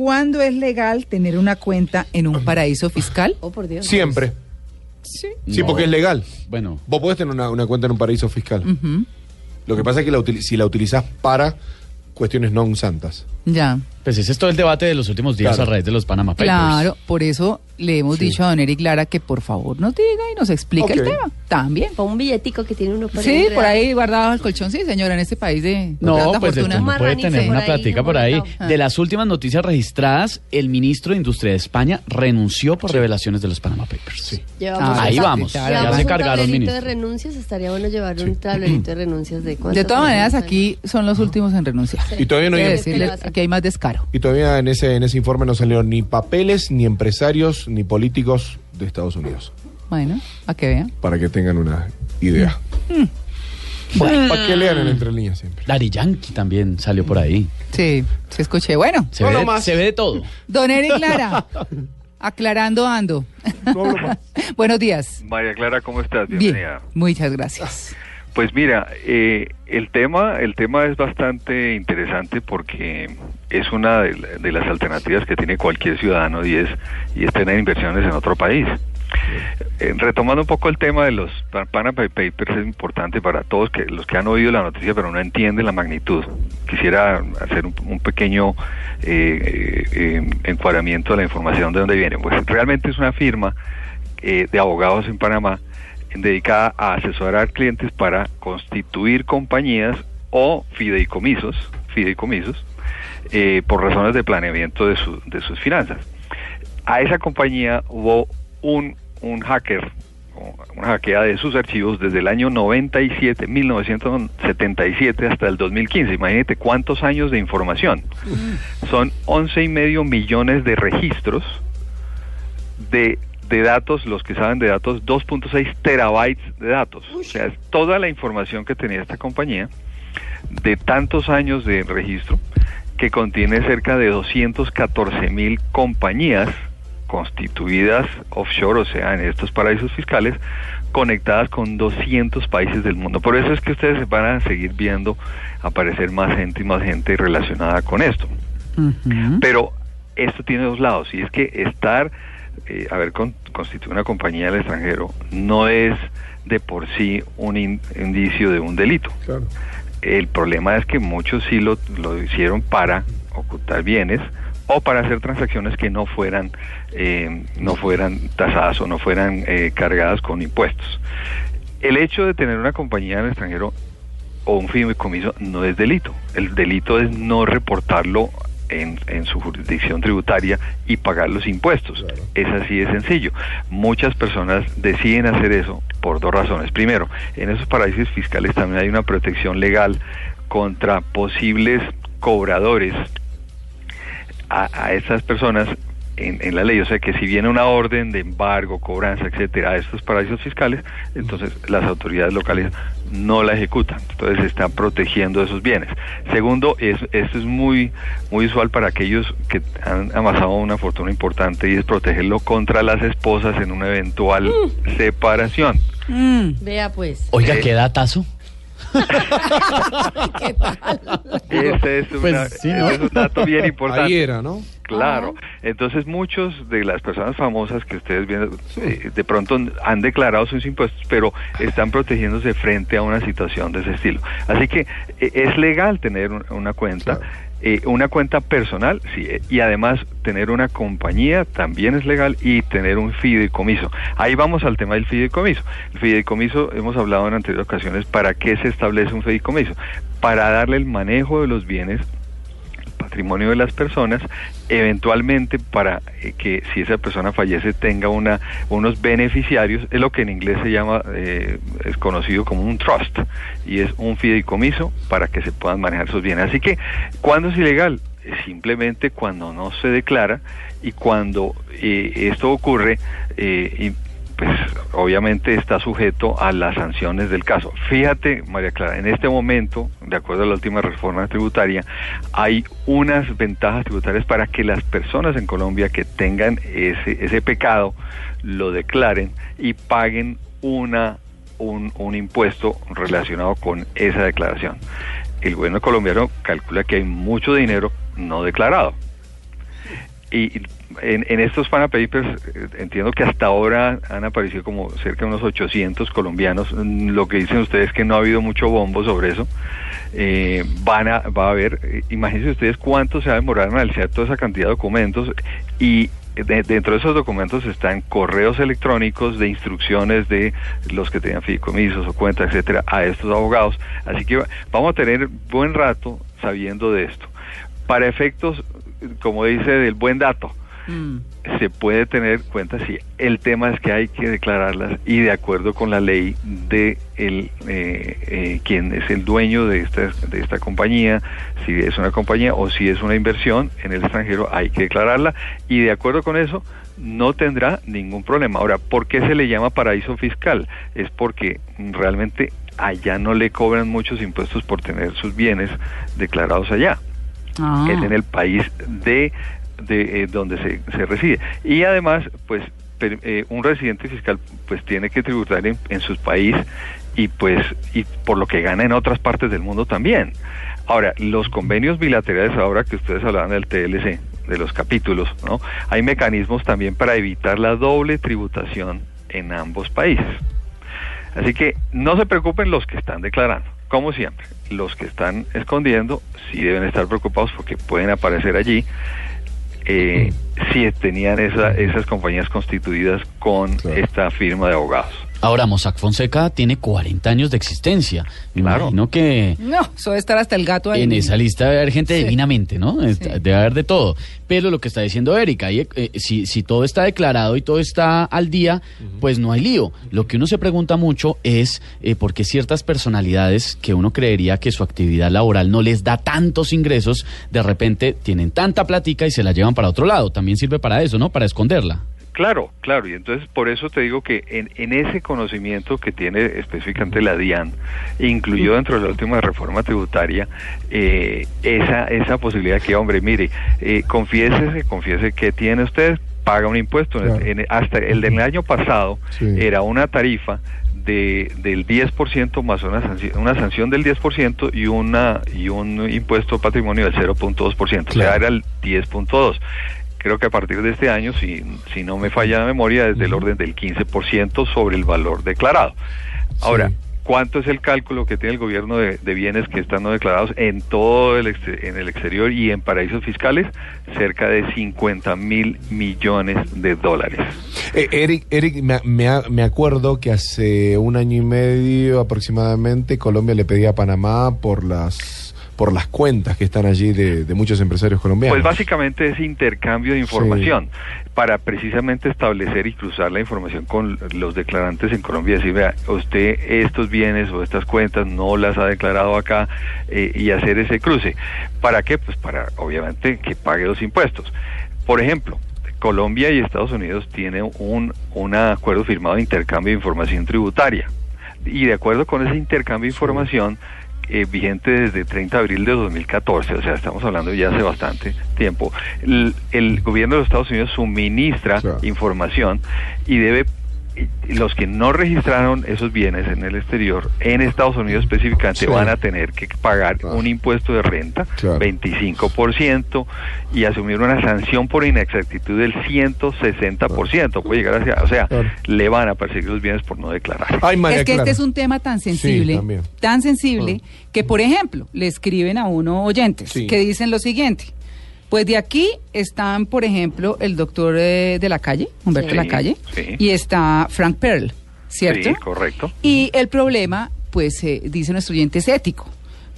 ¿cuándo es legal tener una cuenta en un paraíso fiscal? Oh, por Dios. Siempre. Sí. Sí, No. porque es legal. Bueno, Vos podés tener una, una cuenta en un paraíso fiscal. Ujú, Lo que pasa es que la si la utilizás para cuestiones non santas. Ya. Pues ese es todo el debate de los últimos días Claro. a raíz de los Panama Papers. Claro, por eso le hemos Sí. dicho a don Eric Lara que por favor nos diga y nos explique el tema. También. Con un billetico que tiene uno por Sí, enredar. por ahí guardado el colchón, sí, señora, en este país de No, tanta pues de- fortuna. no puede tener por una ahí, plática un por ahí. De las últimas noticias registradas, el ministro de Industria de España renunció por revelaciones de los Panama Papers. Sí. Llevamos Ah, Ahí un- vamos, ya se un cargaron, tablerito ministro. de renuncias, estaría bueno llevar un tablerito de renuncias de De todas maneras, aquí son los últimos en renunciar. Y todavía no hay, decirle, aquí hay más y todavía en ese, en ese informe no salieron ni papeles, ni empresarios, ni políticos de Estados Unidos. Bueno, a que vean. Para que tengan una idea. Para que lean en entre líneas siempre. Daddy Yankee también salió por ahí. Sí, sí escuché. Bueno, Se, No, ve, de- más. se ve de todo. don Eric Lara, aclarando ando. No. Buenos días. María Clara, ¿cómo estás? Bien, Bienvenida. muchas gracias. Pues mira, eh, el tema, el tema es bastante interesante porque es una de, la- de las alternativas que tiene cualquier ciudadano y es y es tener inversiones en otro país. Eh, retomando un poco el tema de los Pa- Panama Papers es importante para todos que los que han oído la noticia pero no entienden la magnitud. Quisiera hacer un, un pequeño eh, eh, eh, encuadramiento de la información de dónde viene. Pues realmente es una firma eh, de abogados en Panamá dedicada a asesorar clientes para constituir compañías o fideicomisos, fideicomisos eh, por razones de planeamiento de, su- de sus finanzas. A esa compañía hubo un, un hacker, una hackeada de sus archivos desde el año 97, 1977 hasta el 2015. Imagínate cuántos años de información. Son 11 y medio millones de registros de, de datos, los que saben de datos, 2.6 terabytes de datos. O sea, es toda la información que tenía esta compañía de tantos años de registro que contiene cerca de 214 mil compañías constituidas offshore, o sea, en estos paraísos fiscales, conectadas con 200 países del mundo. Por eso es que ustedes van a seguir viendo aparecer más gente y más gente relacionada con esto. Pero esto tiene dos lados, y es que estar, eh, haber con- constituido una compañía en el extranjero no es de por sí un in- indicio de un delito. Claro. El problema es que muchos sí lo, lo hicieron para ocultar bienes o para hacer transacciones que no fueran eh, no fueran tasadas o no fueran eh, cargadas con impuestos. El hecho de tener una compañía en el extranjero o un fideicomiso no es delito. El delito es no reportarlo en, en su jurisdicción tributaria y pagar los impuestos. Claro. Es así de sencillo. Muchas personas deciden hacer eso por dos razones. Primero, en esos paraísos fiscales también hay una protección legal contra posibles cobradores a, a estas personas en, en la ley. O sea que si viene una orden de embargo, cobranza, etcétera, a estos paraísos fiscales, entonces las autoridades locales no la ejecutan. Entonces se están protegiendo esos bienes. Segundo, es, esto es muy, muy usual para aquellos que han amasado una fortuna importante y es protegerlo contra las esposas en una eventual separación. Mm. Vea pues. Oiga, Eh, ¿qué datazo? ¿Qué tal? Este es, Pues una- sí, ¿no? es un dato bien importante. Ahí era, ¿no? Claro, entonces muchos de las personas famosas que ustedes ven, eh, de pronto han declarado sus impuestos, pero están protegiéndose frente a una situación de ese estilo. Así que eh, es legal tener un- una cuenta, Claro. eh, una cuenta personal, sí, eh, y además tener una compañía también es legal y tener un fideicomiso. Ahí vamos al tema del fideicomiso. El fideicomiso, hemos hablado en anteriores ocasiones, ¿para qué se establece un fideicomiso? Para darle el manejo de los bienes patrimonio de las personas, eventualmente para eh, que si esa persona fallece tenga una unos beneficiarios, es lo que en inglés se llama, eh, es conocido como un trust, y es un fideicomiso para que se puedan manejar esos bienes. Así que, ¿cuándo es ilegal? Eh, Simplemente cuando no se declara y cuando eh, esto ocurre, eh, pues obviamente está sujeto a las sanciones del caso. Fíjate, María Clara, en este momento, de acuerdo a la última reforma tributaria, hay unas ventajas tributarias para que las personas en Colombia que tengan ese, ese pecado lo declaren y paguen una un, un impuesto relacionado con esa declaración. El gobierno colombiano calcula que hay mucho dinero no declarado. Y en, estos Pana Papers eh, entiendo que hasta ahora han aparecido como cerca de unos 800 colombianos. Mm, Lo que dicen ustedes es que no ha habido mucho bombo sobre eso. Eh, van a, va a haber, eh, imagínense ustedes cuánto se va a demorar en analizar toda esa cantidad de documentos y de- dentro de esos documentos están correos electrónicos de instrucciones de los que tenían fideicomisos o cuentas, etcétera, a estos abogados. Así que va- vamos a tener buen rato sabiendo de esto. Para efectos, como dice, del buen dato, Mm. se puede tener cuenta si el tema es que hay que declararlas y de acuerdo con la ley de el eh, eh, quien es el dueño de esta de esta compañía si es una compañía o si es una inversión en el extranjero hay que declararla y de acuerdo con eso no tendrá ningún problema ahora ¿por qué se le llama paraíso fiscal? es porque realmente allá no le cobran muchos impuestos por tener sus bienes declarados allá Ah. es en el país de, de eh, donde se, se reside. Y además, pues eh, un residente fiscal pues tiene que tributar en, en su país y pues y por lo que gana en otras partes del mundo también. Ahora, los convenios bilaterales ahora que ustedes hablaban del TLC, de los capítulos, ¿no? Hay mecanismos también para evitar la doble tributación en ambos países. Así que no se preocupen los que están declarando, como siempre. Los que están escondiendo sí deben estar preocupados porque pueden aparecer allí eh, si tenían esa- esas compañías constituidas con Claro. esta firma de abogados. Ahora, Mossack Fonseca tiene 40 años de existencia. Me Claro. imagino que No, eso debe estar hasta el gato ahí. en esa lista debe haber gente Sí. divinamente, ¿no? Sí. Debe haber de todo. Pero lo que está diciendo Erika, ahí, eh, si, si todo está declarado y todo está al día, pues no hay lío. Lo que uno se pregunta mucho es eh, por qué ciertas personalidades que uno creería que su actividad laboral no les da tantos ingresos, de repente tienen tanta platica y se la llevan para otro lado. También sirve para eso, ¿no? Para esconderla. Claro, claro, y entonces por eso te digo que en, en ese conocimiento que tiene específicamente la DIAN, incluyó dentro de la última reforma tributaria, eh, esa, esa posibilidad que, hombre, mire, eh, confiésese, confiese que tiene usted, paga un impuesto. Claro. En- hasta el del año pasado Sí. era una tarifa de, del 10% más una sanción, una sanción del 10% y una y un impuesto de patrimonio del 0.2%, o sea, Claro. era el 10.2. Creo que a partir de este año, si, si no me falla la memoria, es del orden del 15% sobre el valor declarado. Ahora, Sí. ¿cuánto es el cálculo que tiene el gobierno de, de bienes que están no declarados en todo el, en el exterior y en paraísos fiscales? Cerca de 50 mil millones de dólares. Eh, Eric, Eric me, me- me acuerdo que hace un año y medio aproximadamente Colombia le pedía a Panamá por las por las cuentas que están allí de, de muchos empresarios colombianos. Pues básicamente es intercambio de información para precisamente establecer y cruzar la información con los declarantes en Colombia decir, vea, usted estos bienes o estas cuentas no las ha declarado acá eh, y hacer ese cruce. ¿Para qué? Pues para, obviamente, que pague los impuestos. Por ejemplo, Colombia y Estados Unidos tienen un, un acuerdo firmado de intercambio de información tributaria. Y de acuerdo con ese intercambio de información, eh, vigente desde 30 de abril de 2014, o sea, estamos hablando ya hace bastante tiempo, el, el gobierno de los Estados Unidos suministra información y debe los que no registraron esos bienes en el exterior, en Estados Unidos específicamente, Sí. van a tener que pagar Claro. un impuesto de renta, Claro. 25%, y asumir una sanción por inexactitud del 160%. Puede llegar hacia, o sea, Claro. le van a perseguir los bienes por no declarar. Ay, María es que Clara. este es un tema tan sensible, tan sensible, que por ejemplo, le escriben a uno oyentes Sí. que dicen lo siguiente. Pues de aquí están, por ejemplo, el doctor eh, de la calle, Humberto Sí, de la calle, sí. y está Frank Pearl, ¿cierto? Sí, correcto. Y el problema, pues, eh, dice nuestro oyente, es ético.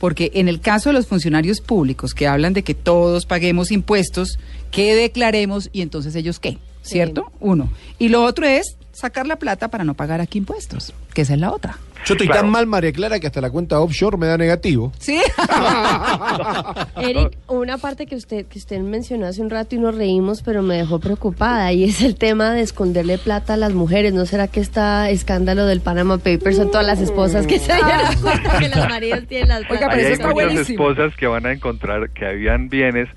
Porque en el caso de los funcionarios públicos que hablan de que todos paguemos impuestos, que declaremos y entonces ellos qué, ¿cierto? Uno. Y lo otro es sacar la plata para no pagar aquí impuestos, que esa es la otra. Yo estoy Claro. tan mal, María Clara, que hasta la cuenta offshore me da negativo. Sí. Eric, una parte que usted que usted mencionó hace un rato y nos reímos, pero me dejó preocupada y es el tema de esconderle plata a las mujeres. ¿No será que está escándalo del Panama Papers son todas las esposas que se dieron cuenta que los maridos tienen las Oiga, plata? pero Ahí eso hay está muchas buenísimo. esposas que van a encontrar que habían bienes.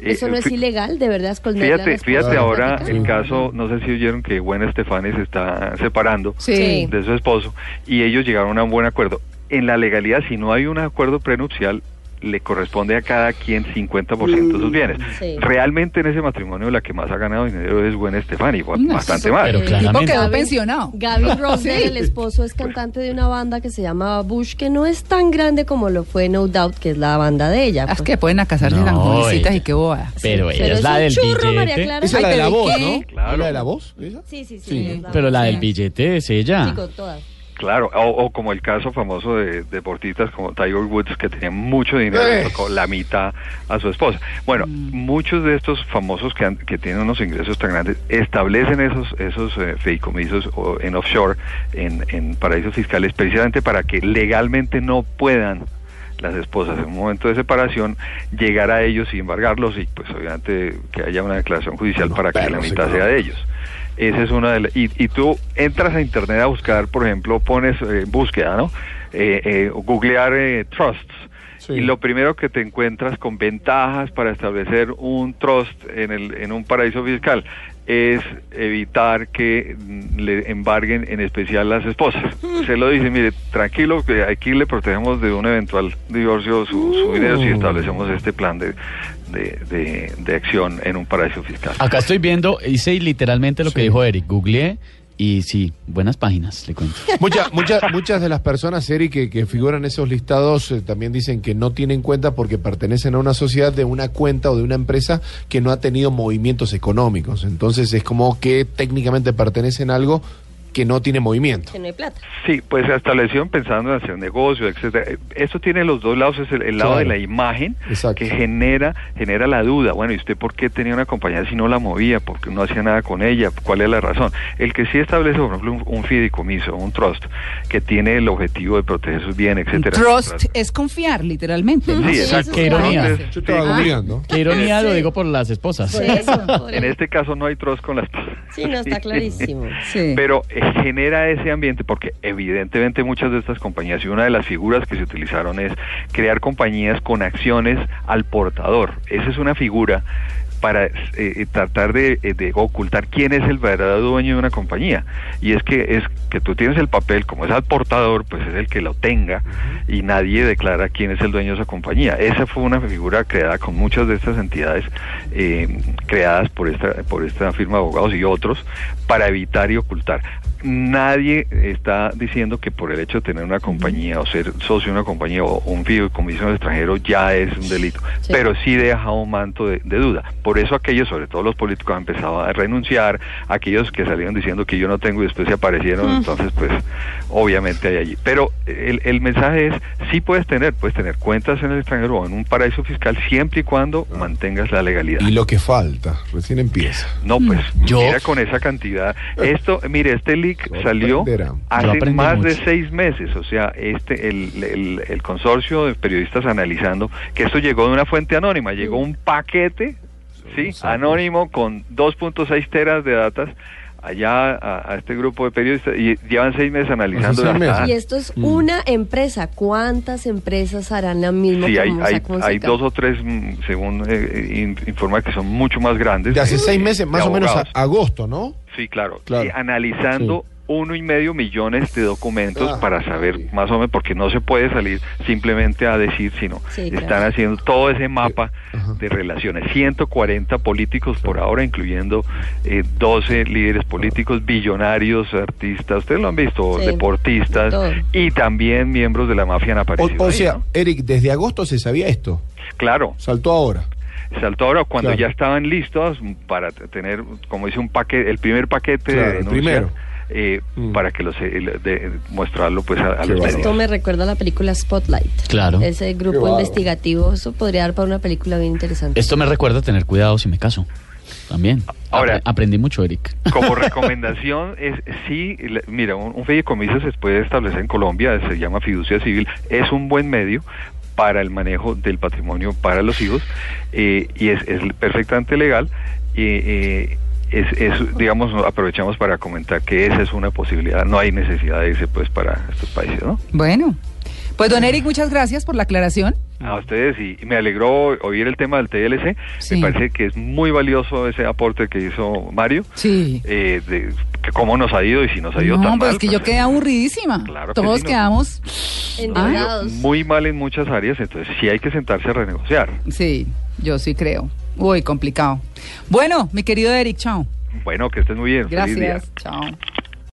Eh, Eso no es ilegal, de verdad, Fíjate, fíjate ahora el caso, no sé si oyeron que Gwen Estefani se está separando Sí. de su esposo y ellos llegaron a un buen acuerdo. En la legalidad, si no hay un acuerdo prenupcial, le corresponde a cada quien 50% de sus bienes. Sí. Realmente en ese matrimonio la que más ha ganado dinero es Gwen Stefani, No, bastante más. Pero claramente. tipo quedó pensionado. Gaby Rosdale, Sí. el esposo, es cantante de una banda que se llama Bush, que no es tan grande como lo fue No Doubt, que es la banda de ella. Ah, Es pues. que pueden a casarse No, tan jovencitas ella- y qué boda. Pero Sí, ella es es la del churro, María billete. Clara. Esa es la de la pero ¿y voz? ¿no? Claro. ¿La de la voz? esa? Sí, sí, sí. Sí, es la- Pero la del billete es ella. Sí, con todas. Claro, o, o como el caso famoso de deportistas como Tiger Woods, que tenía mucho dinero, Eh. le tocó la mitad a su esposa. Bueno, muchos de estos famosos que, han- que tienen unos ingresos tan grandes establecen esos esos eh, fideicomisos o en offshore, en, en paraísos fiscales, precisamente para que legalmente no puedan las esposas en un momento de separación llegar a ellos y embargarlos y pues obviamente que haya una declaración judicial para que la mitad sea de ellos. Esa es una de las... Y, y tú entras a internet a buscar, por ejemplo, pones eh, búsqueda, ¿no? Eh, eh, googlear eh, trusts. Sí. Y lo primero que te encuentras con ventajas para establecer un trust en, el, en un paraíso fiscal es evitar que mm, le embarguen en especial las esposas. Se lo dice, mire, tranquilo, que aquí le protegemos de un eventual divorcio su, su dinero si Mm. establecemos este plan de, de, de- de acción en un paraíso fiscal. Acá estoy viendo, hice literalmente lo que dijo Eric. Googleé y sí, buenas páginas, le cuento. Muchas, muchas, muchas de las personas, Eric, que, que figuran en esos listados eh, también dicen que no tienen cuenta porque pertenecen a una sociedad de una cuenta o de una empresa que no ha tenido movimientos económicos. Entonces es como que técnicamente pertenecen a algo que no tiene movimiento. Que no hay plata. Sí, pues se establecieron pensando en hacer negocio, etcétera. Eso tiene los dos lados, es el, el lado Claro. de la imagen Exacto. que genera genera la duda. Bueno, ¿y usted por qué tenía una compañía si no la movía? ¿Por qué no hacía nada con ella? ¿Cuál es la razón? El que sí establece, por ejemplo, un, un fideicomiso, un trust, que tiene el objetivo de proteger sus bienes, etcétera. Trust es confiar, literalmente. ¿no? Sí, Sí, exacto. es ironía. Yo estaba Ah. googleando. Qué ironía lo digo por las esposas. Por eso, por en este caso no hay trust con las Sí, no, está clarísimo. Sí. Pero eh, genera ese ambiente porque evidentemente muchas de estas compañías y una de las figuras que se utilizaron es crear compañías con acciones al portador. Esa es una figura para eh, tratar de, eh, de ocultar quién es el verdadero dueño de una compañía. Y es que es que tú tienes el papel, como es al portador, pues es el que lo tenga y nadie declara quién es el dueño de esa compañía. Esa fue una figura creada con muchas de estas entidades eh, creadas por esta, por esta firma de abogados y otros para evitar y ocultar. Nadie está diciendo que por el hecho de tener una compañía o ser socio de una compañía o un fideicomiso extranjero ya es un delito, Sí. pero sí deja un manto de, de duda. Por eso aquellos, sobre todo los políticos, han empezado a renunciar, aquellos que salieron diciendo que yo no tengo y después se aparecieron, entonces pues obviamente hay allí. Pero el, el mensaje es, sí puedes tener, puedes tener cuentas en el extranjero o en un paraíso fiscal siempre y cuando mantengas la legalidad. Y lo que falta, recién empieza. No, pues Yo- mira con esa cantidad. Esto, mire, este leak salió hace más de seis meses. O sea, este el, el, el consorcio de periodistas analizando que esto llegó de una fuente anónima, llegó un paquete, sí, anónimo con 2.6 teras de datas allá a, a este grupo de periodistas y llevan seis meses analizando seis meses. Y esto es Mm. una empresa. ¿Cuántas empresas harán la misma Sí, hay, hay, dos o tres, mm, según eh, in- informa, que son mucho más grandes. De hace eh, seis meses, más o menos a agosto, ¿no? Sí, claro. Claro. Y analizando uno y medio millones de documentos Ah, para saber sí. más o menos, porque no se puede salir simplemente a decir, sino Sí, están claro. haciendo todo ese mapa Ajá. de relaciones. 140 políticos por ahora, incluyendo eh, 12 líderes políticos, billonarios, artistas, ustedes lo han visto, Sí, deportistas todo. y también miembros de la mafia han aparecido. o ahí, sea, ¿no? Eric, desde agosto se sabía esto. Claro, Saltó ahora. saltó ahora cuando Claro. ya estaban listos para tener, como dice un paquete, el primer paquete Claro, de el denuncia, primero. Eh, Mm. para que los eh, de- mostrarlo pues a, a los bárbaro. Esto medios. me recuerda a la película Spotlight. Claro. Ese grupo investigativo, eso podría dar para una película bien interesante. Esto me recuerda a tener cuidado si me caso. También. Ahora- Apre- aprendí mucho, Eric. Como recomendación es sí, la- mira, un, un fideicomiso se puede establecer en Colombia, se llama fiducia civil, es un buen medio para el manejo del patrimonio para los hijos eh, y es, es perfectamente legal. eh, eh, es, es, digamos, aprovechamos para comentar que esa es una posibilidad. No hay necesidad de irse pues para estos países, ¿no? Bueno, pues don Eric, muchas gracias por la aclaración. A ustedes y me alegró oír el tema del TLC. Me parece que es muy valioso ese aporte que hizo Mario. Sí. Eh, de que cómo nos ha ido y si nos ha ido no, tan pues mal. Es que yo pues, quedé eh, aburridísima. Claro Todos que sí, quedamos muy mal en muchas áreas, entonces sí hay que sentarse a renegociar. Sí, yo sí creo. Uy, complicado. Bueno, mi querido Eric, chao. Bueno, que estés muy bien. Gracias, chao.